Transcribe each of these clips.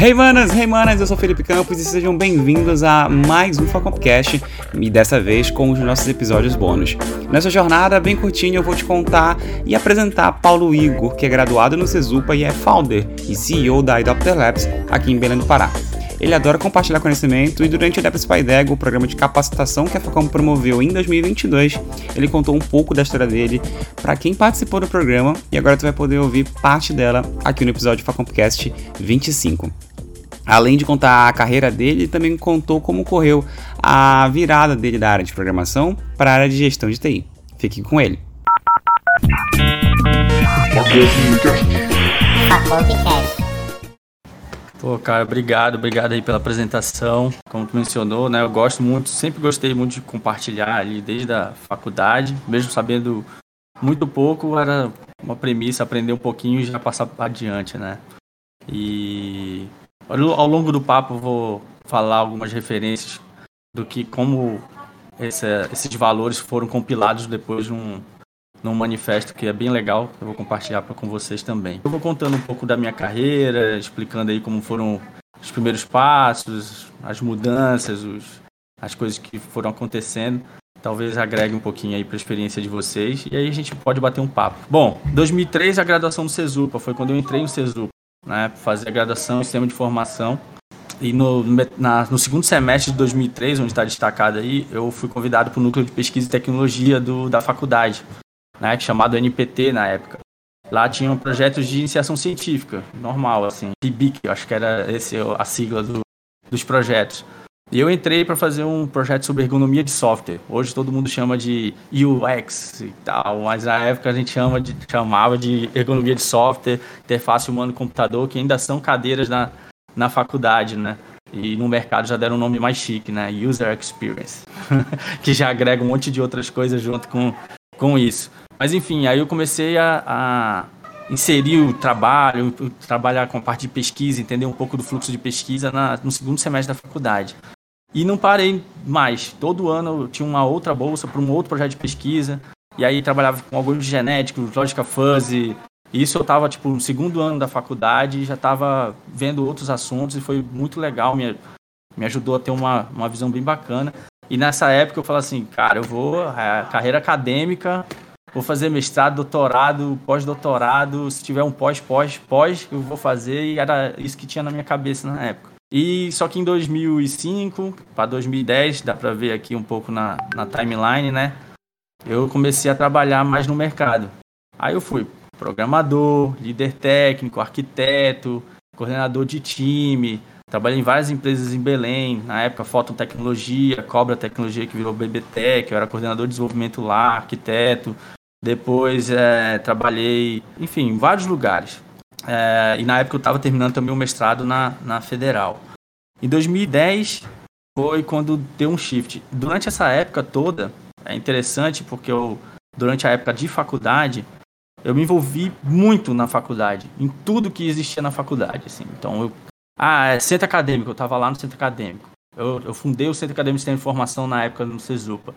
Hey manas, hey manas, eu sou Felipe Campos e sejam bem-vindos a mais um Facompcast e dessa vez com os nossos episódios bônus. Nessa jornada bem curtinha eu vou te contar e apresentar Paulo Igor, que é graduado no Cesupa e é founder e CEO da Adopter Labs aqui em Belém do Pará. Ele adora compartilhar conhecimento e durante o Depres Paidego, o programa de capacitação que a Facom promoveu em 2022, ele contou um pouco da história dele para quem participou do programa e agora tu vai poder ouvir parte dela aqui no episódio Facompcast 25. Além de contar a carreira dele, ele também contou como ocorreu a virada dele da área de programação para a área de gestão de TI. Fique com ele. Facompcast. Pô, cara, obrigado, obrigado aí pela apresentação. Como tu mencionou, né, eu gosto muito, sempre gostei muito de compartilhar ali desde a faculdade, mesmo sabendo muito pouco, era uma premissa aprender um pouquinho e já passar adiante, né? E ao longo do papo eu vou falar algumas referências do que como esse, esses valores foram compilados depois de um num manifesto que é bem legal, eu vou compartilhar com vocês também. Eu vou contando um pouco da minha carreira, explicando aí como foram os primeiros passos, as mudanças, os, as coisas que foram acontecendo. Talvez agregue um pouquinho aí para a experiência de vocês e aí a gente pode bater um papo. Bom, 2003 a graduação do Cesupa, foi quando eu entrei no Cesupa, né, fazer a graduação em sistema de formação. E no, na, no segundo semestre de 2003, onde está destacado aí, eu fui convidado para o núcleo de pesquisa e tecnologia do, da faculdade né, chamado NPT na época. Lá tinham projetos de iniciação científica, normal, assim, PIBIC, acho que era esse a sigla do, dos projetos. E eu entrei para fazer um projeto sobre ergonomia de software. Hoje todo mundo chama de UX e tal, mas na época a gente chama de, chamava de ergonomia de software, interface humano-computador, que ainda são cadeiras na, na faculdade, né? E no mercado já deram um nome mais chique, né? User Experience, que já agrega um monte de outras coisas junto com, com isso. Mas enfim, aí eu comecei a, a inserir o trabalho, trabalhar com a parte de pesquisa, entender um pouco do fluxo de pesquisa na, no segundo semestre da faculdade. E não parei mais. Todo ano eu tinha uma outra bolsa para um outro projeto de pesquisa. E aí trabalhava com algoritmos genéticos, lógica fuzzy. E isso eu estava tipo no segundo ano da faculdade já estava vendo outros assuntos e foi muito legal, me, me ajudou a ter uma, uma visão bem bacana. E nessa época eu falei assim, cara, eu vou, a carreira acadêmica Vou fazer mestrado, doutorado, pós-doutorado. Se tiver um pós, pós, eu vou fazer. E era isso que tinha na minha cabeça na época. E só que em 2005 para 2010, dá para ver aqui um pouco na, na timeline, né? Eu comecei a trabalhar mais no mercado. Aí eu fui programador, líder técnico, arquiteto, coordenador de time. Trabalhei em várias empresas em Belém, na época Fototecnologia, Cobra Tecnologia que virou BBTech, eu era coordenador de desenvolvimento lá, arquiteto, depois é, trabalhei, enfim, em vários lugares. É, e na época eu estava terminando também o mestrado na, na Federal. Em 2010 foi quando deu um shift. Durante essa época toda, é interessante porque eu, durante a época de faculdade, eu me envolvi muito na faculdade, em tudo que existia na faculdade. Assim. Então, eu, ah, é centro acadêmico, eu estava lá no centro acadêmico. Eu, eu, fundei o Centro Acadêmico de Sistema de Informação na época no CESUPA.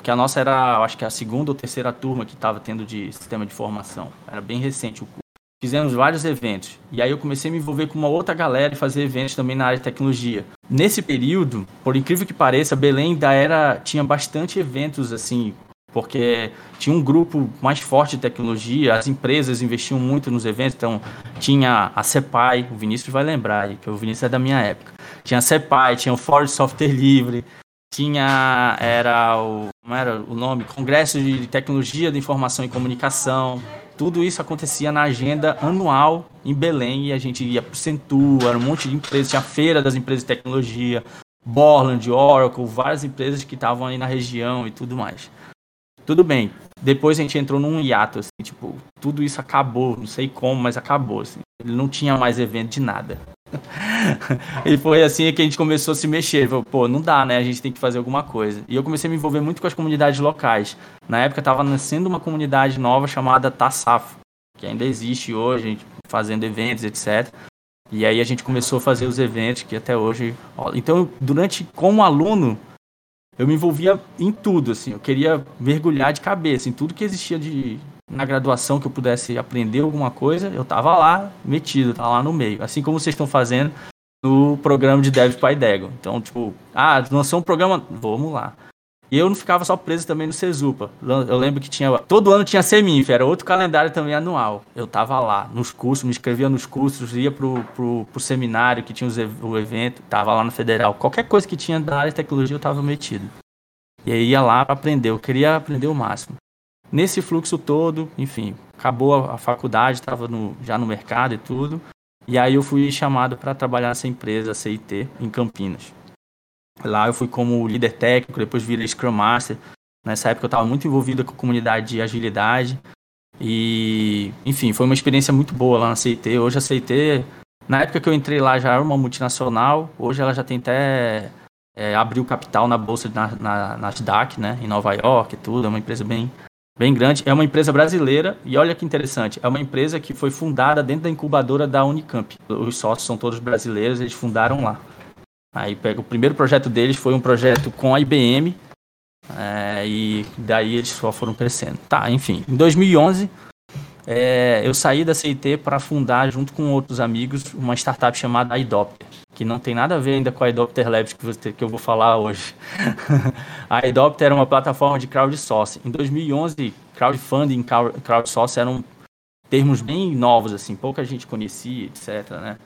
Porque a nossa era, acho que a segunda ou terceira turma que estava tendo de sistema de formação. Era bem recente o curso. Fizemos vários eventos. E aí eu comecei a me envolver com uma outra galera e fazer eventos também na área de tecnologia. Nesse período, por incrível que pareça, Belém ainda era, tinha bastante eventos assim, porque tinha um grupo mais forte de tecnologia, as empresas investiam muito nos eventos, então tinha a CEPAI, o Vinícius vai lembrar, que o Vinícius é da minha época. Tinha a CEPAI, tinha o Ford Software Livre, tinha era o como era o nome Congresso de Tecnologia de Informação e Comunicação tudo isso acontecia na agenda anual em Belém e a gente ia para o Centur, era um monte de empresas, tinha a feira das empresas de tecnologia, Borland, Oracle, várias empresas que estavam aí na região e tudo mais. Tudo bem. Depois a gente entrou num hiato, assim, tipo, tudo isso acabou, não sei como, mas acabou, assim. Ele não tinha mais evento de nada. e foi assim que a gente começou a se mexer. Falei, Pô, não dá, né? A gente tem que fazer alguma coisa. E eu comecei a me envolver muito com as comunidades locais. Na época estava nascendo uma comunidade nova chamada Tassafo, que ainda existe hoje, fazendo eventos, etc. E aí a gente começou a fazer os eventos que até hoje. Então, durante como aluno, eu me envolvia em tudo, assim. Eu queria mergulhar de cabeça em tudo que existia de na graduação que eu pudesse aprender alguma coisa, eu tava lá metido, tava lá no meio. Assim como vocês estão fazendo, no programa de Dev PyDego. Então, tipo, ah, lançou um programa, vamos lá. E eu não ficava só preso também no Cesupa. Eu lembro que tinha. Todo ano tinha Seminf, era outro calendário também anual. Eu tava lá, nos cursos, me inscrevia nos cursos, ia pro, pro, pro seminário que tinha os, o evento, tava lá no Federal. Qualquer coisa que tinha da área de tecnologia eu tava metido. E aí ia lá para aprender, eu queria aprender o máximo. Nesse fluxo todo, enfim, acabou a, faculdade, estava já no mercado e tudo. E aí eu fui chamado para trabalhar nessa empresa, CIT, em Campinas. Lá eu fui como líder técnico, depois virei Scrum Master. Nessa época eu estava muito envolvido com a comunidade de agilidade. E, enfim, foi uma experiência muito boa lá na CIT. Hoje a CIT, na época que eu entrei lá, já era uma multinacional. Hoje ela já tem até é, abriu capital na bolsa na, na, Nasdaq, né, em Nova York e tudo. É uma empresa bem, bem grande. É uma empresa brasileira e olha que interessante, é uma empresa que foi fundada dentro da incubadora da Unicamp. Os sócios são todos brasileiros, eles fundaram lá. Aí pega o primeiro projeto deles foi um projeto com a IBM é, e daí eles só foram crescendo. Tá, enfim, em 2011 é, eu saí da CIT para fundar junto com outros amigos uma startup chamada iDopter, que não tem nada a ver ainda com a iDopter Labs que, você, que eu vou falar hoje. a iDopter era uma plataforma de crowdsourcing. Em 2011, crowdfunding, crowdsourcing eram termos bem novos assim, pouca gente conhecia, etc, né?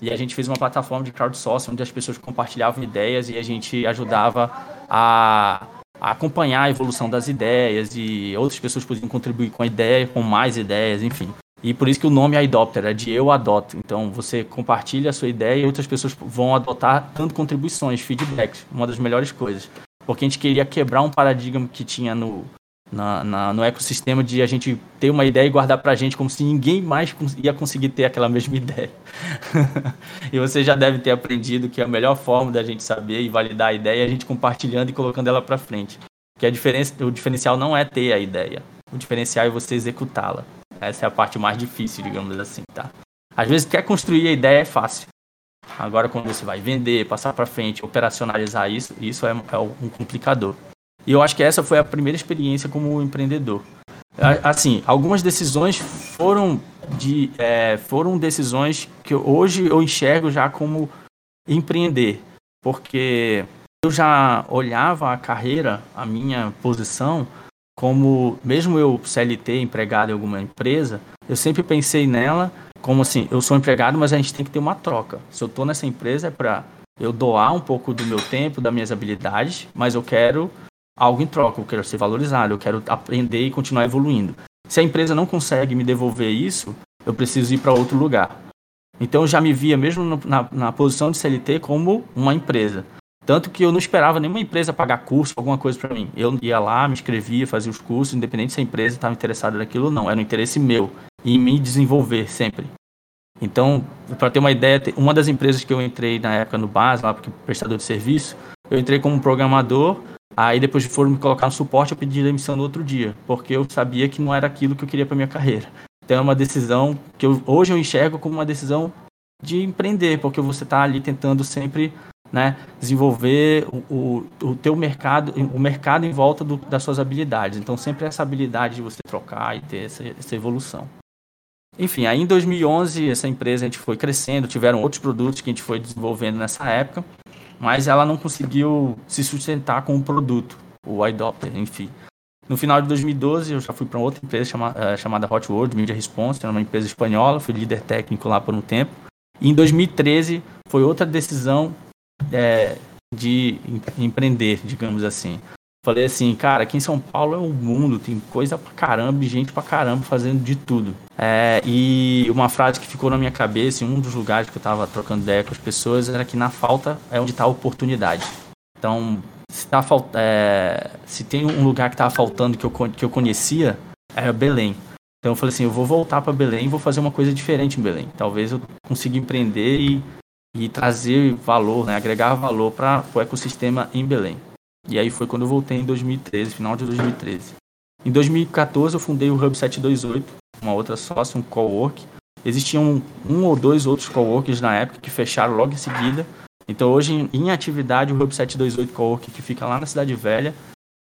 E a gente fez uma plataforma de crowdsourcing onde as pessoas compartilhavam ideias e a gente ajudava a, acompanhar a evolução das ideias e outras pessoas podiam contribuir com a ideia, com mais ideias, enfim. E por isso que o nome é Adopter, é de eu adoto. Então você compartilha a sua ideia e outras pessoas vão adotar dando contribuições, feedbacks, uma das melhores coisas. Porque a gente queria quebrar um paradigma que tinha no, na, na, no ecossistema de a gente ter uma ideia e guardar pra gente como se ninguém mais ia conseguir ter aquela mesma ideia. e você já deve ter aprendido que a melhor forma da gente saber e validar a ideia é a gente compartilhando e colocando ela para frente. Que a diferença, o diferencial não é ter a ideia, o diferencial é você executá-la. Essa é a parte mais difícil, digamos assim, tá? Às vezes quer construir a ideia é fácil. Agora quando você vai vender, passar para frente, operacionalizar isso, isso é, é um complicador. E eu acho que essa foi a primeira experiência como empreendedor. Assim, algumas decisões foram de é, foram decisões que hoje eu enxergo já como empreender, porque eu já olhava a carreira, a minha posição como mesmo eu CLT empregado em alguma empresa, eu sempre pensei nela como assim, eu sou empregado, mas a gente tem que ter uma troca. Se eu estou nessa empresa é para eu doar um pouco do meu tempo, das minhas habilidades, mas eu quero algo em troca, eu quero ser valorizado, eu quero aprender e continuar evoluindo. Se a empresa não consegue me devolver isso, eu preciso ir para outro lugar. Então eu já me via mesmo no, na, na, posição de CLT como uma empresa. Tanto que eu não esperava nenhuma empresa pagar curso, alguma coisa para mim. Eu ia lá, me inscrevia, fazia os cursos, independente se a empresa estava interessada naquilo ou não. Era um interesse meu em me desenvolver sempre. Então, para ter uma ideia, uma das empresas que eu entrei na época no BAS, lá porque prestador de serviço, eu entrei como programador Aí depois foram me colocar no suporte, eu pedi demissão no outro dia, porque eu sabia que não era aquilo que eu queria para minha carreira. Então é uma decisão que eu, hoje eu enxergo como uma decisão de empreender, porque você está ali tentando sempre né, desenvolver o, o, o teu mercado, o mercado em volta do, das suas habilidades. Então sempre essa habilidade de você trocar e ter essa, essa evolução. Enfim, aí em 2011 essa empresa a gente foi crescendo, tiveram outros produtos que a gente foi desenvolvendo nessa época mas ela não conseguiu se sustentar com o produto, o iDopter, enfim. No final de 2012, eu já fui para outra empresa chama, uh, chamada Hot World Media Response, era uma empresa espanhola, fui líder técnico lá por um tempo. E em 2013 foi outra decisão é, de empreender, digamos assim. Falei assim, cara, aqui em São Paulo é o mundo, tem coisa pra caramba gente pra caramba fazendo de tudo. É, e uma frase que ficou na minha cabeça em um dos lugares que eu tava trocando ideia com as pessoas era que na falta é onde tá a oportunidade. Então, se, tá, é, se tem um lugar que tava faltando que eu, que eu conhecia, era Belém. Então eu falei assim, eu vou voltar para Belém e vou fazer uma coisa diferente em Belém. Talvez eu consiga empreender e, e trazer valor, né, agregar valor para o ecossistema em Belém. E aí foi quando eu voltei em 2013, final de 2013. Em 2014 eu fundei o Hub 728, uma outra sócia, um cowork. Existiam um, ou dois outros coworkers na época que fecharam logo em seguida. Então hoje em atividade o Hub 728 Cowork que fica lá na Cidade Velha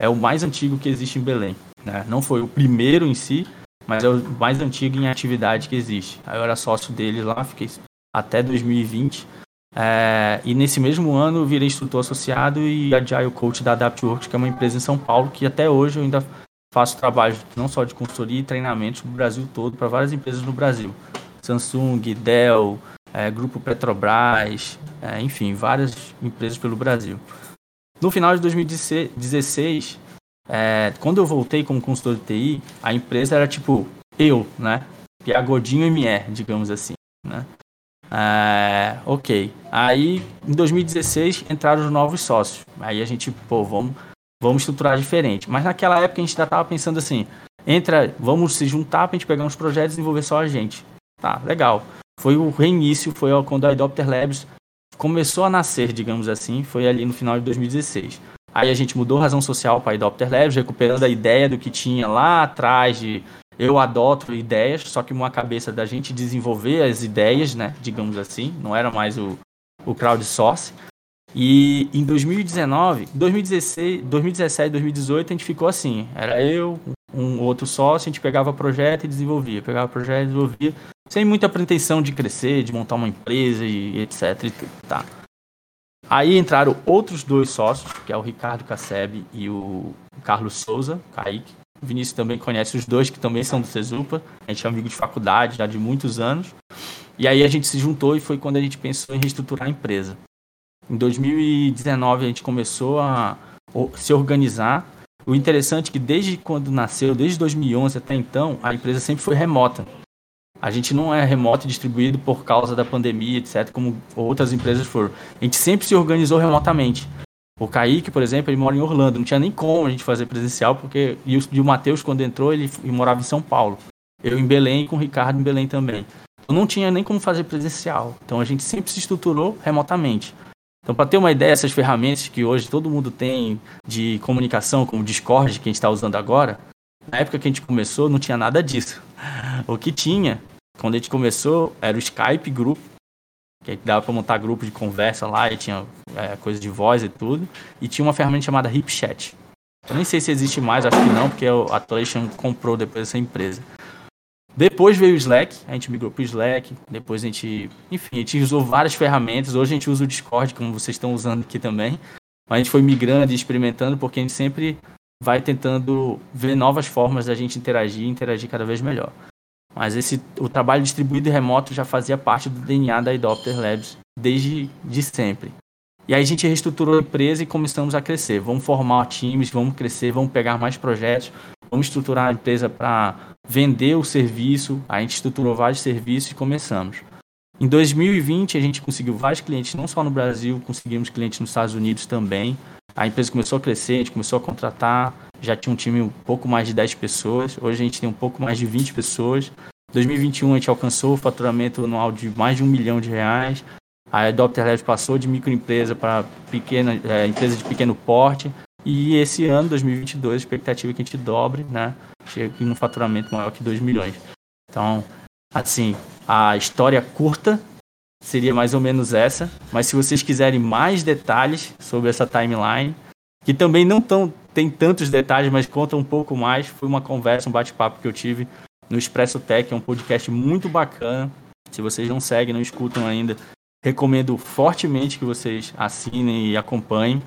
é o mais antigo que existe em Belém. Né? Não foi o primeiro em si, mas é o mais antigo em atividade que existe. Aí eu era sócio dele lá, fiquei até 2020 É, e nesse mesmo ano eu virei instrutor associado e Agile Coach da AdaptWorks, que é uma empresa em São Paulo, que até hoje eu ainda faço trabalho não só de consultoria e treinamentos no Brasil todo, para várias empresas no Brasil. Samsung, Dell, é, Grupo Petrobras, é, enfim, várias empresas pelo Brasil. No final de 2016, é, quando eu voltei como consultor de TI, a empresa era tipo eu, né? Piagodinho MR, digamos assim, né? É, ok. Aí, em 2016, entraram os novos sócios. Aí a gente, pô, vamos, vamos estruturar diferente. Mas naquela época a gente já estava pensando assim, entra, vamos se juntar para a gente pegar uns projetos e desenvolver só a gente. Tá, legal. Foi o reinício, foi quando a Adopter Labs começou a nascer, digamos assim, foi ali no final de 2016. Aí a gente mudou a razão social para a Adopter Labs, recuperando a ideia do que tinha lá atrás de eu adoto ideias, só que uma cabeça da gente desenvolver as ideias, né, digamos assim, não era mais o, o crowdsource. E em 2019, 2016, 2017, 2018 a gente ficou assim, era eu, um outro sócio, a gente pegava projeto e desenvolvia, pegava projeto e desenvolvia, sem muita pretensão de crescer, de montar uma empresa e etc e tudo, tá. Aí entraram outros dois sócios, que é o Ricardo Casseb e o Carlos Souza, Kaique. O Vinícius também conhece os dois, que também são do Cesupa. A gente é amigo de faculdade já de muitos anos. E aí a gente se juntou e foi quando a gente pensou em reestruturar a empresa. Em 2019 a gente começou a se organizar. O interessante é que desde quando nasceu, desde 2011 até então, a empresa sempre foi remota. A gente não é remoto e distribuído por causa da pandemia, etc., como outras empresas foram. A gente sempre se organizou remotamente. O Kaique, por exemplo, ele mora em Orlando. Não tinha nem como a gente fazer presencial, porque. E o, e o Matheus, quando entrou, ele, ele morava em São Paulo. Eu em Belém, com o Ricardo em Belém também. Então não tinha nem como fazer presencial. Então a gente sempre se estruturou remotamente. Então, para ter uma ideia, essas ferramentas que hoje todo mundo tem de comunicação, como o Discord, que a gente está usando agora, na época que a gente começou, não tinha nada disso. O que tinha, quando a gente começou, era o Skype Group, que dava para montar grupo de conversa lá e tinha é, coisa de voz e tudo. E tinha uma ferramenta chamada HipChat. Eu nem sei se existe mais, acho que não, porque a Atlassian comprou depois essa empresa. Depois veio o Slack, a gente migrou para o Slack, depois a gente, enfim, a gente usou várias ferramentas. Hoje a gente usa o Discord, como vocês estão usando aqui também. Mas a gente foi migrando e experimentando, porque a gente sempre vai tentando ver novas formas da gente interagir e interagir cada vez melhor. Mas esse, o trabalho distribuído e remoto já fazia parte do DNA da Adopter Labs desde de sempre. E aí a gente reestruturou a empresa e começamos a crescer. Vamos formar times, vamos crescer, vamos pegar mais projetos, vamos estruturar a empresa para vender o serviço. A gente estruturou vários serviços e começamos. Em 2020 a gente conseguiu vários clientes, não só no Brasil, conseguimos clientes nos Estados Unidos também. A empresa começou a crescer, a gente começou a contratar, já tinha um time um pouco mais de 10 pessoas, hoje a gente tem um pouco mais de 20 pessoas. Em 2021 a gente alcançou o faturamento anual de mais de um milhão de reais. A Adopter passou de microempresa para pequena é, empresa de pequeno porte. E esse ano, 2022, a expectativa é que a gente dobre, né? Chegue num faturamento maior que 2 milhões. Então, assim, a história curta seria mais ou menos essa. Mas se vocês quiserem mais detalhes sobre essa timeline, que também não tão, tem tantos detalhes, mas conta um pouco mais, foi uma conversa, um bate-papo que eu tive no Expresso Tech, é um podcast muito bacana. Se vocês não seguem, não escutam ainda, recomendo fortemente que vocês assinem e acompanhem.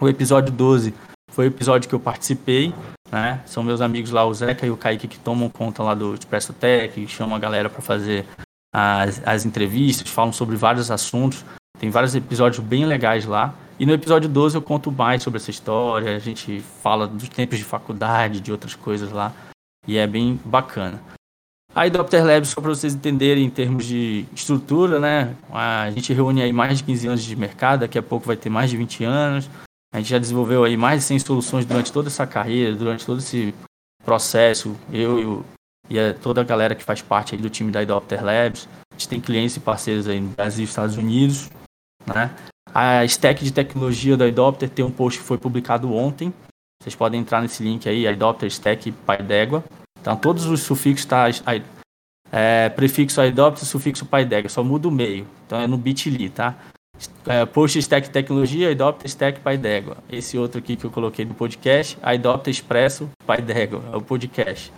O episódio 12 foi o episódio que eu participei, né? São meus amigos lá, o Zeca e o Kaique, que tomam conta lá do Expresso Tech, chamam a galera para fazer as, as entrevistas, falam sobre vários assuntos. Tem vários episódios bem legais lá. E no episódio 12 eu conto mais sobre essa história, a gente fala dos tempos de faculdade, de outras coisas lá. E é bem bacana. A Adopter Labs, só para vocês entenderem em termos de estrutura, né? A gente reúne aí mais de 15 anos de mercado, daqui a pouco vai ter mais de 20 anos. A gente já desenvolveu aí mais de 100 soluções durante toda essa carreira, durante todo esse processo. Eu e e toda a galera que faz parte do time da Adopter Labs. A gente tem clientes e parceiros aí no Brasil e Estados Unidos. Né? A stack de tecnologia da Adopter tem um post que foi publicado ontem. Vocês podem entrar nesse link aí, Adopter Stack Pai d'Égua. Então todos os sufixos tá é, prefixo Adopter, sufixo Pai d'Égua, só muda o meio. Então é no bit.ly, tá? É, post Stack Tecnologia, Adopter Stack Pai d'Égua. Esse outro aqui que eu coloquei no podcast, Adopter Expresso Pai d'Égua, é o podcast.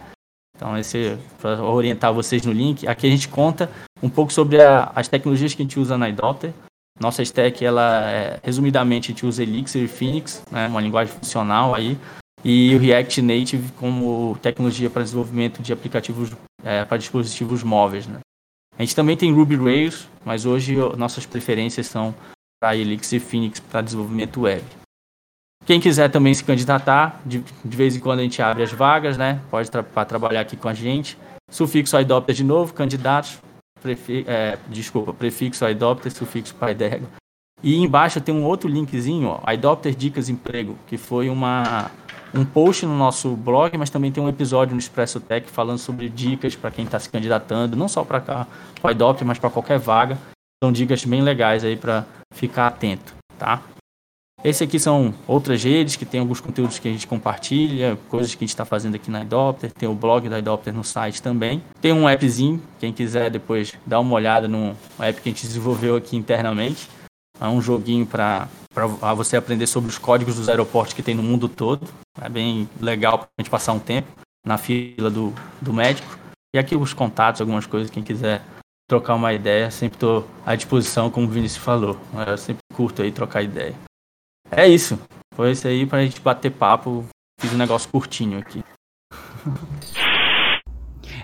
Então, esse para orientar vocês no link, aqui a gente conta um pouco sobre a, as tecnologias que a gente usa na Adopter. Nossa stack, ela é, resumidamente, a gente usa Elixir e Phoenix, né, uma linguagem funcional aí, e o React Native como tecnologia para desenvolvimento de aplicativos é, para dispositivos móveis. Né. A gente também tem Ruby Rails, mas hoje nossas preferências são para Elixir e Phoenix para desenvolvimento web. Quem quiser também se candidatar, de, de vez em quando a gente abre as vagas, né? Pode tra trabalhar aqui com a gente. Sufixo adopter de novo, candidatos, prefi é, desculpa, prefixo adopter, sufixo PyDeg. E embaixo tem um outro linkzinho, ó, adopter dicas emprego, que foi uma um post no nosso blog, mas também tem um episódio no Expresso Tech falando sobre dicas para quem está se candidatando, não só para cá, para adopter, mas para qualquer vaga. São dicas bem legais aí para ficar atento, tá? Esse aqui são outras redes que tem alguns conteúdos que a gente compartilha, coisas que a gente está fazendo aqui na Adopter. Tem o blog da Adopter no site também. Tem um appzinho, quem quiser depois dar uma olhada no app que a gente desenvolveu aqui internamente. É um joguinho para você aprender sobre os códigos dos aeroportos que tem no mundo todo. É bem legal para a gente passar um tempo na fila do, do médico. E aqui os contatos, algumas coisas, quem quiser trocar uma ideia, sempre estou à disposição, como o Vinícius falou. Eu sempre curto aí trocar ideia. É isso. Foi isso aí pra gente bater papo. Fiz um negócio curtinho aqui.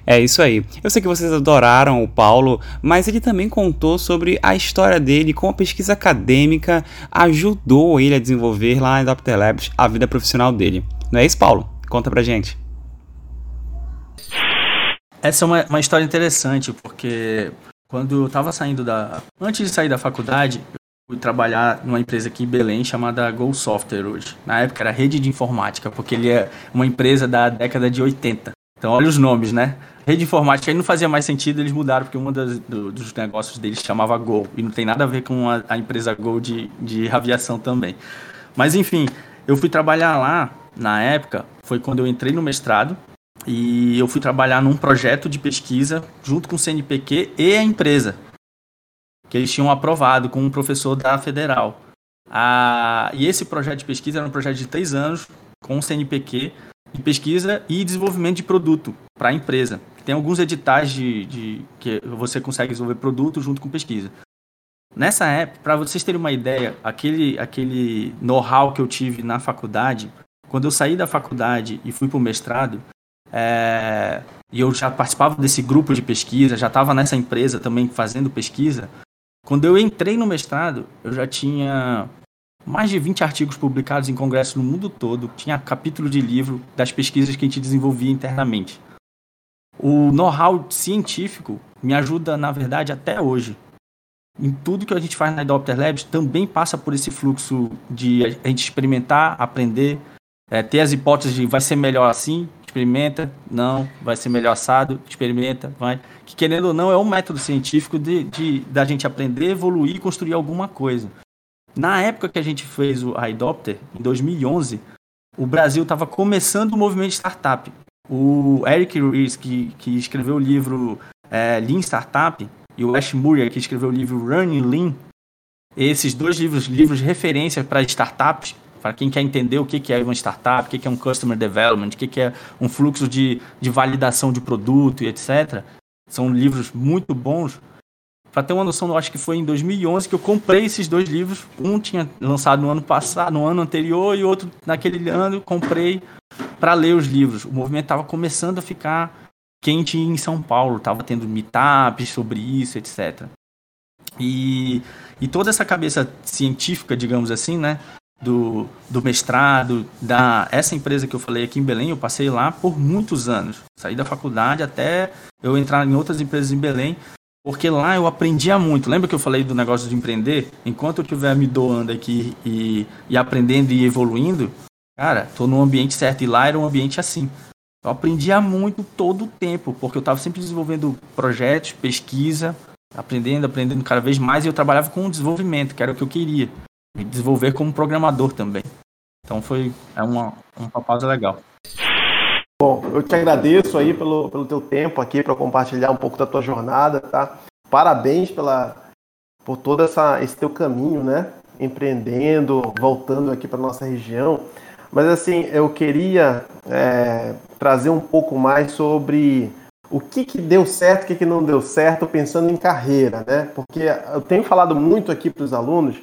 É isso aí. Eu sei que vocês adoraram o Paulo, mas ele também contou sobre a história dele, como a pesquisa acadêmica ajudou ele a desenvolver lá em Dr. Labs a vida profissional dele. Não é isso, Paulo? Conta pra gente. Essa é uma, uma história interessante, porque quando eu estava saindo da. Antes de sair da faculdade, fui trabalhar numa empresa aqui em Belém chamada Go Software hoje. Na época era rede de informática, porque ele é uma empresa da década de 80. Então olha os nomes, né? Rede de informática aí não fazia mais sentido, eles mudaram, porque um do, dos negócios deles chamava Go. E não tem nada a ver com a, a empresa Go de, de aviação também. Mas enfim, eu fui trabalhar lá, na época, foi quando eu entrei no mestrado. E eu fui trabalhar num projeto de pesquisa junto com o CNPq e a empresa que eles tinham aprovado com um professor da Federal. Ah, e esse projeto de pesquisa era um projeto de três anos com o CNPq de pesquisa e desenvolvimento de produto para a empresa. Tem alguns editais de, de, que você consegue desenvolver produto junto com pesquisa. Nessa época, para vocês terem uma ideia, aquele, aquele know-how que eu tive na faculdade, quando eu saí da faculdade e fui para o mestrado, é, e eu já participava desse grupo de pesquisa, já estava nessa empresa também fazendo pesquisa, quando eu entrei no mestrado, eu já tinha mais de 20 artigos publicados em congressos no mundo todo, tinha capítulo de livro das pesquisas que a gente desenvolvia internamente. O know-how científico me ajuda, na verdade, até hoje. Em tudo que a gente faz na Adopter Labs também passa por esse fluxo de a gente experimentar, aprender, é, ter as hipóteses de vai ser melhor assim, experimenta, não, vai ser melhor assado, experimenta, vai. Que querendo ou não, é um método científico de, de da gente aprender, evoluir e construir alguma coisa. Na época que a gente fez o iDopter, em 2011, o Brasil estava começando o movimento startup. O Eric Ries, que, que escreveu o livro é, Lean Startup, e o Ash Murray, que escreveu o livro Running Lean, esses dois livros, livros de referência para startups, para quem quer entender o que é uma startup, o que é um customer development, o que é um fluxo de, de validação de produto e etc. São livros muito bons. Para ter uma noção, eu acho que foi em 2011 que eu comprei esses dois livros. Um tinha lançado no ano passado, no ano anterior, e outro naquele ano eu comprei para ler os livros. O movimento estava começando a ficar quente em São Paulo, estava tendo meetups sobre isso, etc. E, e toda essa cabeça científica, digamos assim, né, do, do mestrado, da essa empresa que eu falei aqui em Belém, eu passei lá por muitos anos. Saí da faculdade até eu entrar em outras empresas em Belém, porque lá eu aprendia muito. Lembra que eu falei do negócio de empreender? Enquanto eu estiver me doando aqui e, e aprendendo e evoluindo, cara, tô no ambiente certo e lá era um ambiente assim. Eu aprendia muito todo o tempo, porque eu estava sempre desenvolvendo projetos, pesquisa, aprendendo, aprendendo cada vez mais e eu trabalhava com o desenvolvimento, que era o que eu queria me desenvolver como programador também. Então foi é uma, uma pausa legal. Bom, eu te agradeço aí pelo, pelo teu tempo aqui para compartilhar um pouco da tua jornada, tá? Parabéns pela, por todo essa, esse teu caminho, né? Empreendendo, voltando aqui para nossa região. Mas assim, eu queria é, trazer um pouco mais sobre o que, que deu certo, o que, que não deu certo, pensando em carreira, né? Porque eu tenho falado muito aqui para os alunos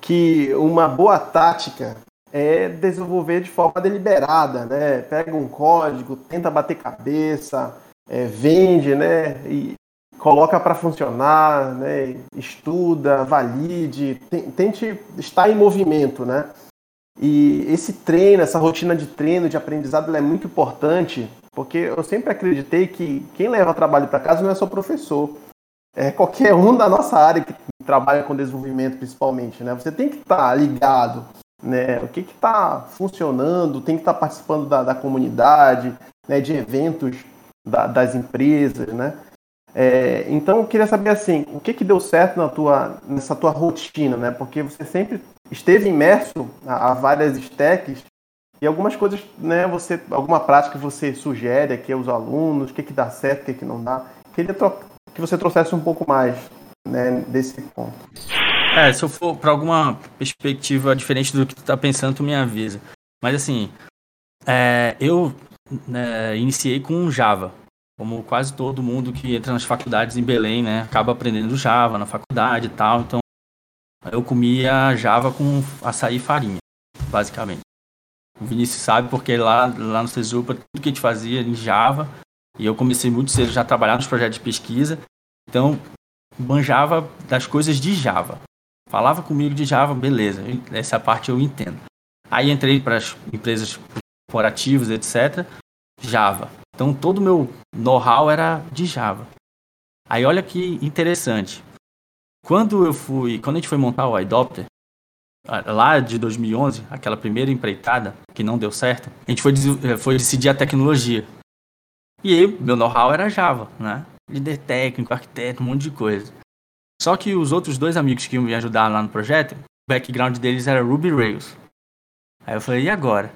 que uma boa tática é desenvolver de forma deliberada, né? Pega um código, tenta bater cabeça, é, vende, né? E coloca para funcionar, né? Estuda, valide, tente estar em movimento, né? E esse treino, essa rotina de treino, de aprendizado, é muito importante, porque eu sempre acreditei que quem leva trabalho para casa não é só professor, é qualquer um da nossa área que trabalha com desenvolvimento, principalmente, né? Você tem que estar tá ligado, né? O que está funcionando, tem que estar tá participando da, da comunidade, né? De eventos da, das empresas, né? É, então eu queria saber assim, o que, que deu certo na tua, nessa tua rotina, né? Porque você sempre esteve imerso a, a várias stacks e algumas coisas, né? Você, alguma prática que você sugere aqui aos alunos, o que, que dá certo, o que, que não dá. Queria que você trouxesse um pouco mais né, desse ponto. É, se eu for para alguma perspectiva diferente do que tu tá pensando, tu me avisa. Mas assim, é, eu né, iniciei com Java. Como quase todo mundo que entra nas faculdades em Belém, né? Acaba aprendendo Java na faculdade e tal. Então, eu comia Java com açaí e farinha, basicamente. O Vinícius sabe porque lá, lá no Cesupa, tudo que a gente fazia em Java. E eu comecei muito cedo já a trabalhar nos projetos de pesquisa. Então, manjava das coisas de Java. Falava comigo de Java, beleza. Essa parte eu entendo. Aí entrei para as empresas corporativas, etc. Java. Então todo o meu know-how era de Java. Aí olha que interessante. Quando eu fui, quando a gente foi montar o iDopter, lá de 2011, aquela primeira empreitada que não deu certo, a gente foi, eh, foi decidir a tecnologia. E aí, meu know-how era Java, né? Líder técnico, arquiteto, um monte de coisa. Só que os outros dois amigos que iam me ajudar lá no projeto, o background deles era Ruby Rails. Aí eu falei, e agora?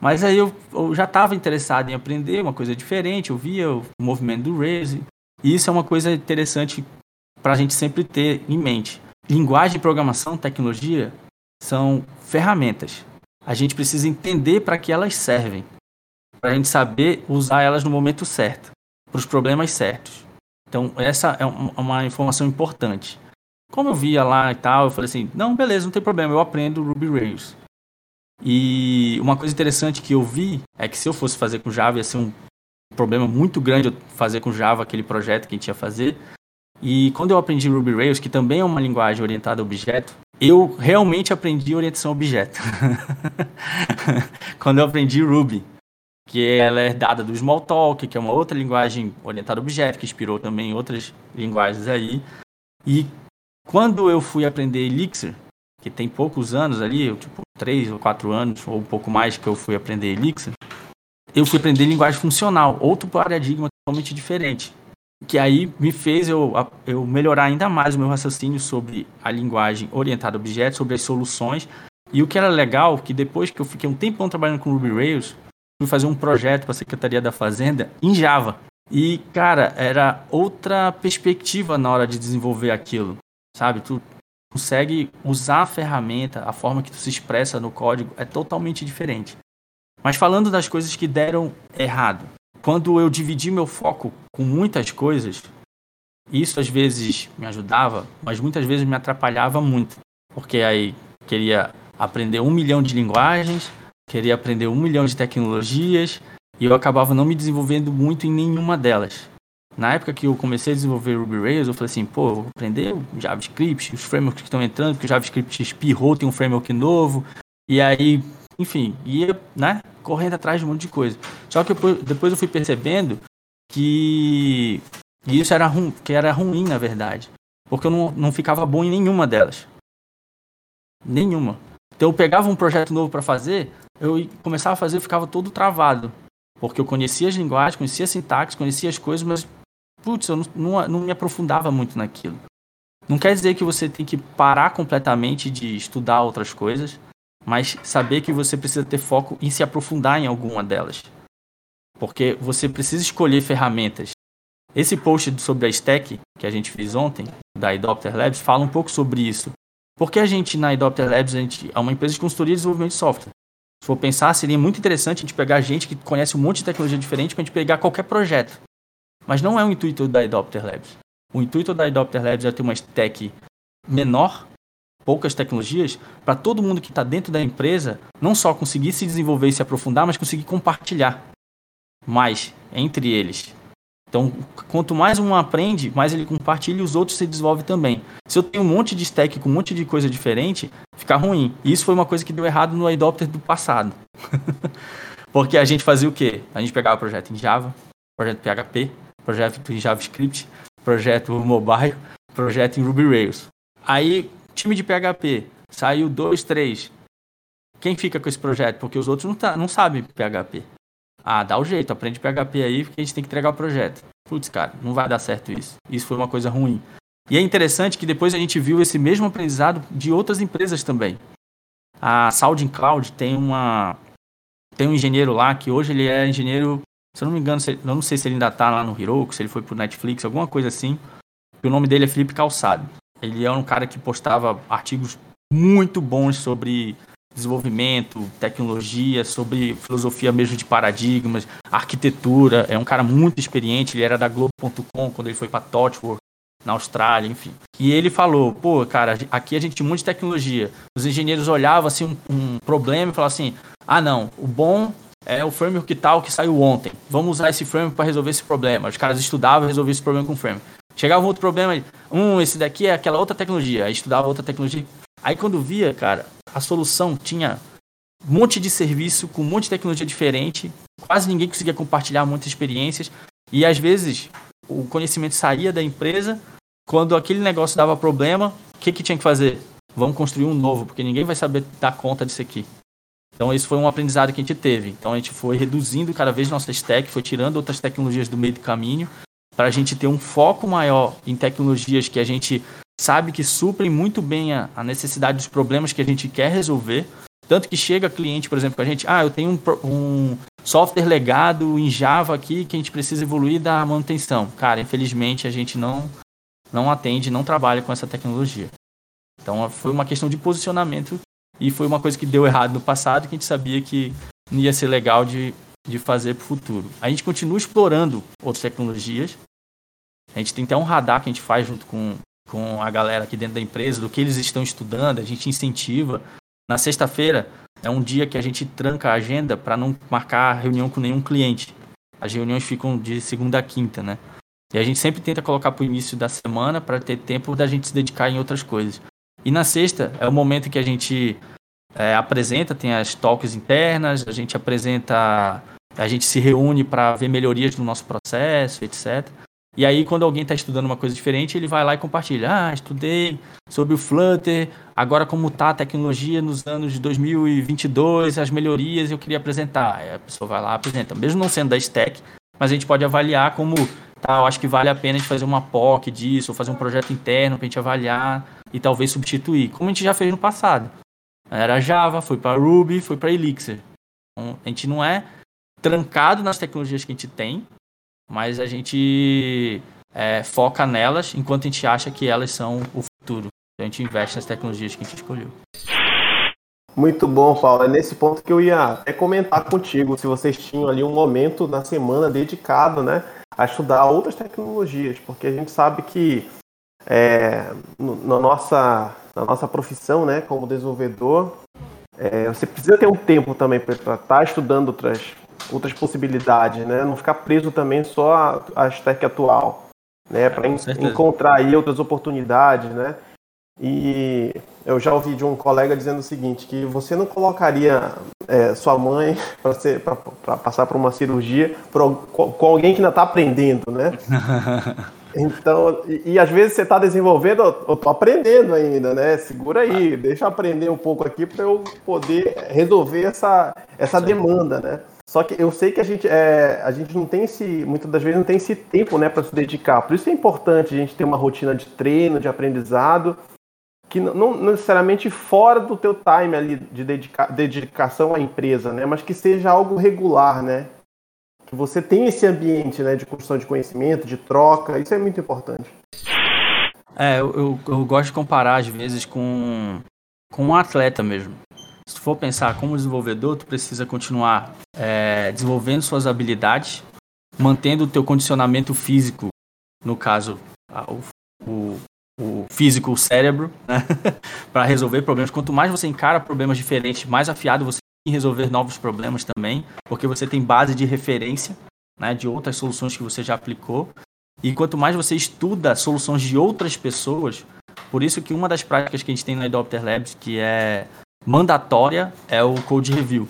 Mas aí eu, eu já estava interessado em aprender uma coisa diferente, eu via o movimento do Rails. E isso é uma coisa interessante para a gente sempre ter em mente. Linguagem programação, tecnologia, são ferramentas. A gente precisa entender para que elas servem, para a gente saber usar elas no momento certo, para os problemas certos. Então, essa é uma informação importante. Como eu via lá e tal, eu falei assim: não, beleza, não tem problema, eu aprendo Ruby Rails. E uma coisa interessante que eu vi é que se eu fosse fazer com Java ia ser um problema muito grande fazer com Java aquele projeto que a gente ia fazer. E quando eu aprendi Ruby Rails, que também é uma linguagem orientada a objeto, eu realmente aprendi orientação a objeto. quando eu aprendi Ruby, que ela é herdada do Smalltalk, que é uma outra linguagem orientada a objeto, que inspirou também outras linguagens aí. E quando eu fui aprender Elixir, que tem poucos anos ali, tipo três ou quatro anos, ou um pouco mais que eu fui aprender Elixir, eu fui aprender linguagem funcional, outro paradigma totalmente diferente. Que aí me fez eu, eu melhorar ainda mais o meu raciocínio sobre a linguagem orientada a objetos, sobre as soluções. E o que era legal, que depois que eu fiquei um tempão trabalhando com Ruby Rails, fui fazer um projeto para a Secretaria da Fazenda em Java. E, cara, era outra perspectiva na hora de desenvolver aquilo, sabe? Tu consegue usar a ferramenta, a forma que tu se expressa no código é totalmente diferente. Mas falando das coisas que deram errado, quando eu dividi meu foco com muitas coisas, isso às vezes me ajudava, mas muitas vezes me atrapalhava muito, porque aí queria aprender um milhão de linguagens, queria aprender um milhão de tecnologias e eu acabava não me desenvolvendo muito em nenhuma delas. Na época que eu comecei a desenvolver Ruby Rails, eu falei assim, pô, vou aprender JavaScript, os frameworks que estão entrando, porque o JavaScript espirrou, tem um framework novo, e aí, enfim, ia, né, correndo atrás de um monte de coisa. Só que eu, depois eu fui percebendo que isso era, que era ruim, na verdade, porque eu não, não ficava bom em nenhuma delas. Nenhuma. Então eu pegava um projeto novo para fazer, eu começava a fazer, ficava todo travado. Porque eu conhecia as linguagens, conhecia a sintaxe, conhecia as coisas, mas, putz, eu não, não, não me aprofundava muito naquilo. Não quer dizer que você tem que parar completamente de estudar outras coisas, mas saber que você precisa ter foco em se aprofundar em alguma delas. Porque você precisa escolher ferramentas. Esse post sobre a stack que a gente fez ontem, da Adopter Labs, fala um pouco sobre isso. Porque a gente, na Adopter Labs, a gente é uma empresa de consultoria e desenvolvimento de software. Se for pensar, seria muito interessante a gente pegar gente que conhece um monte de tecnologia diferente para a gente pegar qualquer projeto. Mas não é o intuito da Adopter Labs. O intuito da Adopter Labs é ter uma stack menor, poucas tecnologias, para todo mundo que está dentro da empresa não só conseguir se desenvolver e se aprofundar, mas conseguir compartilhar mais entre eles. Então, quanto mais um aprende, mais ele compartilha e os outros se desenvolvem também. Se eu tenho um monte de stack com um monte de coisa diferente, fica ruim. E isso foi uma coisa que deu errado no Adopter do passado. Porque a gente fazia o quê? A gente pegava projeto em Java, projeto PHP, projeto em JavaScript, projeto mobile, projeto em Ruby Rails. Aí, time de PHP, saiu dois, três. Quem fica com esse projeto? Porque os outros não, tá, não sabem PHP. Ah, dá o jeito, aprende PHP aí, porque a gente tem que entregar o projeto. Putz, cara, não vai dar certo isso. Isso foi uma coisa ruim. E é interessante que depois a gente viu esse mesmo aprendizado de outras empresas também. A Saudin Cloud tem uma tem um engenheiro lá que hoje ele é engenheiro, se eu não me engano, eu não sei se ele ainda tá lá no Heroku, se ele foi pro Netflix, alguma coisa assim. O nome dele é Felipe Calçado. Ele é um cara que postava artigos muito bons sobre desenvolvimento, tecnologia, sobre filosofia mesmo de paradigmas, arquitetura. É um cara muito experiente, ele era da Globo.com quando ele foi para Totworth, na Austrália, enfim. E ele falou, pô, cara, aqui a gente tem muita tecnologia. Os engenheiros olhavam assim um, um problema e falavam assim, ah não, o bom é o framework tal que saiu ontem. Vamos usar esse framework para resolver esse problema. Os caras estudavam e resolviam esse problema com o framework. Chegava um outro problema, um, esse daqui é aquela outra tecnologia. Aí estudava outra tecnologia. Aí quando via, cara, a solução tinha um monte de serviço com um monte de tecnologia diferente, quase ninguém conseguia compartilhar muitas experiências e às vezes o conhecimento saía da empresa, quando aquele negócio dava problema, o que, que tinha que fazer? Vamos construir um novo, porque ninguém vai saber dar conta disso aqui. Então, isso foi um aprendizado que a gente teve. Então, a gente foi reduzindo cada vez nossa stack, foi tirando outras tecnologias do meio do caminho, para a gente ter um foco maior em tecnologias que a gente sabe que suprem muito bem a, a, necessidade dos problemas que a gente quer resolver. Tanto que chega cliente, por exemplo, com a gente, ah, eu tenho um, um software legado em Java aqui que a gente precisa evoluir da manutenção. Cara, infelizmente a gente não, não atende, não trabalha com essa tecnologia. Então foi uma questão de posicionamento e foi uma coisa que deu errado no passado que a gente sabia que não ia ser legal de, de fazer para o futuro. A gente continua explorando outras tecnologias. A gente tem até um radar que a gente faz junto com, com a galera aqui dentro da empresa, do que eles estão estudando, a gente incentiva. Na sexta-feira é um dia que a gente tranca a agenda para não marcar reunião com nenhum cliente. As reuniões ficam de segunda a quinta, né? E a gente sempre tenta colocar para o início da semana para ter tempo da gente se dedicar em outras coisas. E na sexta é o momento que a gente é, apresenta, tem as talks internas, a gente apresenta, a gente se reúne para ver melhorias no nosso processo, etc. E aí, quando alguém está estudando uma coisa diferente, ele vai lá e compartilha. Ah, estudei sobre o Flutter, agora como está a tecnologia nos anos de 2022, as melhorias eu queria apresentar. Aí a pessoa vai lá apresenta. Mesmo não sendo da stack, mas a gente pode avaliar como, tá, eu acho que vale a pena a gente fazer uma POC disso, ou fazer um projeto interno para a gente avaliar e talvez substituir, como a gente já fez no passado. Era Java, foi para Ruby, foi para Elixir. Então, a gente não é trancado nas tecnologias que a gente tem, mas a gente é, foca nelas enquanto a gente acha que elas são o futuro. A gente investe nas tecnologias que a gente escolheu. Muito bom, Paulo. É nesse ponto que eu ia até comentar contigo, se vocês tinham ali um momento na semana dedicado, né, a estudar outras tecnologias, porque a gente sabe que é, na, nossa, na nossa profissão, né, como desenvolvedor, é, você precisa ter um tempo também para estar tá estudando outras outras possibilidades, né? Não ficar preso também só à stack atual, né? Para encontrar aí outras oportunidades, né? E eu já ouvi de um colega dizendo o seguinte, que você não colocaria é, sua mãe para passar por uma cirurgia por, com alguém que ainda está aprendendo, né? Então, e, e, às vezes você está desenvolvendo, eu estou aprendendo ainda, né? Segura aí, deixa eu aprender um pouco aqui para eu poder resolver essa, essa demanda, né? Só que eu sei que a gente, é, a gente não tem esse, muitas das vezes não tem esse tempo, né, para se dedicar. Por isso é importante a gente ter uma rotina de treino, de aprendizado, que não, não necessariamente fora do teu time ali de dedica, dedicação à empresa, né, mas que seja algo regular, né, que você tenha esse ambiente, né, de construção de conhecimento, de troca. Isso é muito importante. É, eu, eu, eu gosto de comparar às vezes com com um atleta mesmo se tu for pensar como desenvolvedor, tu precisa continuar é, desenvolvendo suas habilidades mantendo o teu condicionamento físico, no caso, o, o, o físico, o cérebro, né? para resolver problemas. Quanto mais você encara problemas diferentes, mais afiado você tem em resolver novos problemas também, porque você tem base de referência né, de outras soluções que você já aplicou. E quanto mais você estuda soluções de outras pessoas, por isso que uma das práticas que a gente tem no Adopter Labs, que é mandatória, é o Code Review.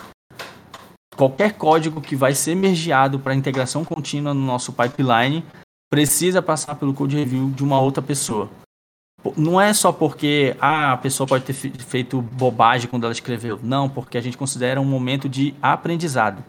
Qualquer código que vai ser mergeado para integração contínua no nosso pipeline precisa passar pelo Code Review de uma outra pessoa. Não é só porque ah, a pessoa pode ter feito bobagem quando ela escreveu. Não, porque a gente considera um momento de aprendizado.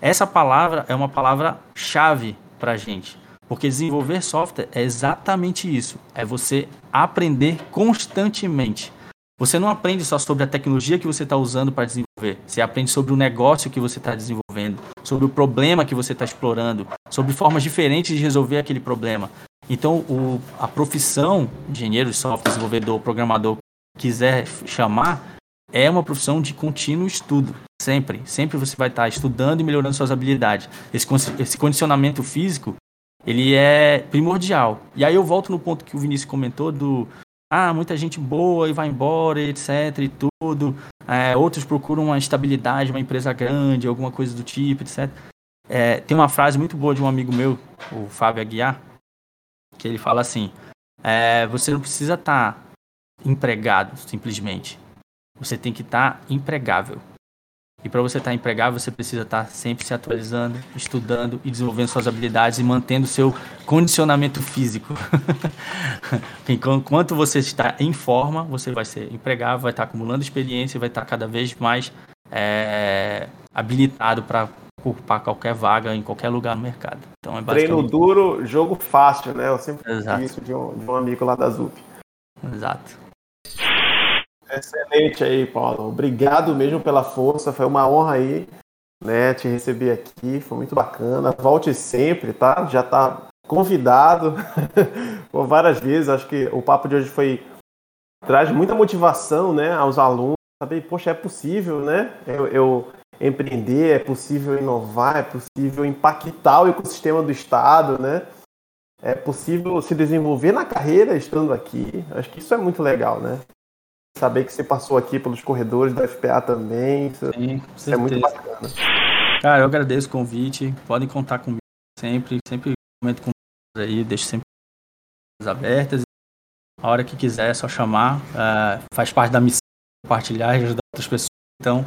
Essa palavra é uma palavra chave para a gente. Porque desenvolver software é exatamente isso. É você aprender constantemente. Você não aprende só sobre a tecnologia que você está usando para desenvolver. Você aprende sobre o negócio que você está desenvolvendo, sobre o problema que você está explorando, sobre formas diferentes de resolver aquele problema. Então, o, a profissão engenheiro de software, desenvolvedor, programador, quiser chamar, é uma profissão de contínuo estudo. Sempre. Sempre você vai estar estudando e melhorando suas habilidades. Esse, esse condicionamento físico, ele é primordial. E aí eu volto no ponto que o Vinícius comentou do ah, muita gente boa e vai embora, etc e tudo. É, outros procuram uma estabilidade, uma empresa grande, alguma coisa do tipo, etc. É, tem uma frase muito boa de um amigo meu, o Fábio Aguiar, que ele fala assim: é, você não precisa estar tá empregado simplesmente. Você tem que estar tá empregável. E para você estar tá empregável, você precisa estar tá sempre se atualizando, estudando e desenvolvendo suas habilidades e mantendo seu condicionamento físico. Enquanto você está em forma, você vai ser empregável, vai estar acumulando experiência e vai estar cada vez mais é, habilitado para ocupar qualquer vaga em qualquer lugar no mercado. Então é. Treino duro, jogo fácil, né? Eu sempre Exato. isso de um, de um amigo lá da ZUP. Exato. Excelente aí, Paulo. Obrigado mesmo pela força. Foi uma honra aí, né, te receber aqui. Foi muito bacana. Volte sempre, tá? Já tá convidado por várias vezes. Acho que o papo de hoje foi traz muita motivação, né, aos alunos. Saber, poxa, é possível, né? Eu, eu empreender, é possível inovar, é possível impactar o ecossistema do estado, né? É possível se desenvolver na carreira estando aqui. Acho que isso é muito legal, né? Saber que você passou aqui pelos corredores da FPA também. Isso, Sim, isso é muito bacana. Cara, eu agradeço o convite. Podem contar comigo sempre. Sempre comento com vocês aí. Deixo sempre abertas. A hora que quiser é só chamar. Uh, faz parte da missão compartilhar e ajudar outras pessoas. Então,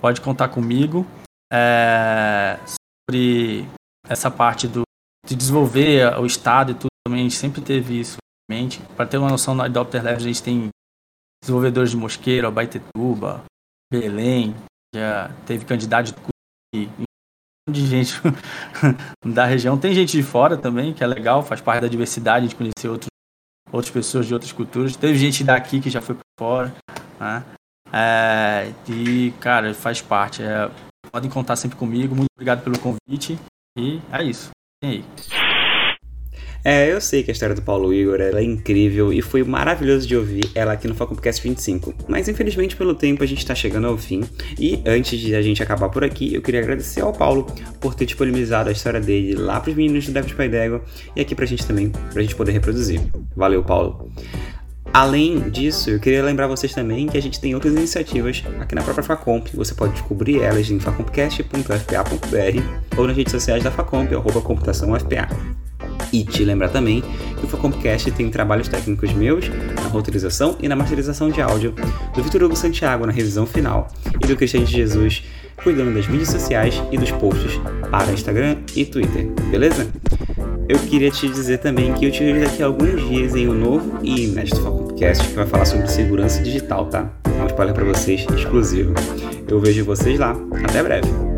pode contar comigo. É, sobre essa parte do, de desenvolver o Estado e tudo também, a gente sempre teve isso em mente. Para ter uma noção, no Adopter Labs a gente tem desenvolvedores de Mosqueiro, Abaitetuba, Belém, já teve candidato de de gente da região. Tem gente de fora também, que é legal, faz parte da diversidade de conhecer outros, outras pessoas de outras culturas. Teve gente daqui que já foi para fora. Né? É, e, cara, faz parte. É, podem contar sempre comigo. Muito obrigado pelo convite. E é isso. Tem aí. É, eu sei que a história do Paulo Igor é incrível e foi maravilhoso de ouvir ela aqui no Facumpcast 25. Mas infelizmente pelo tempo a gente tá chegando ao fim e antes de a gente acabar por aqui, eu queria agradecer ao Paulo por ter disponibilizado a história dele lá pros meninos do David Paidégua e aqui pra gente também, pra gente poder reproduzir. Valeu, Paulo. Além disso, eu queria lembrar vocês também que a gente tem outras iniciativas aqui na própria Facomp. Você pode descobrir elas em facompcast.fpa.br ou nas redes sociais da Facomp, arroba computaçãoFPA. E te lembrar também que o Facompcast tem trabalhos técnicos meus na roteirização e na masterização de áudio, do Vitor Hugo Santiago na revisão final e do Cristiano de Jesus cuidando das mídias sociais e dos posts para Instagram e Twitter, beleza? Eu queria te dizer também que eu te vejo daqui a alguns dias em um novo e inédito Facompcast que vai falar sobre segurança digital, tá? É um spoiler para vocês exclusivo. Eu vejo vocês lá. Até breve!